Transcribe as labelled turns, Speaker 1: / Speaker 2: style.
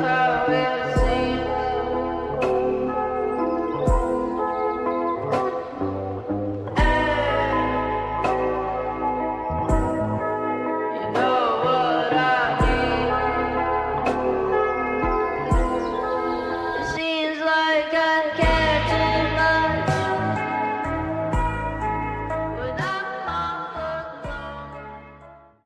Speaker 1: Sasa.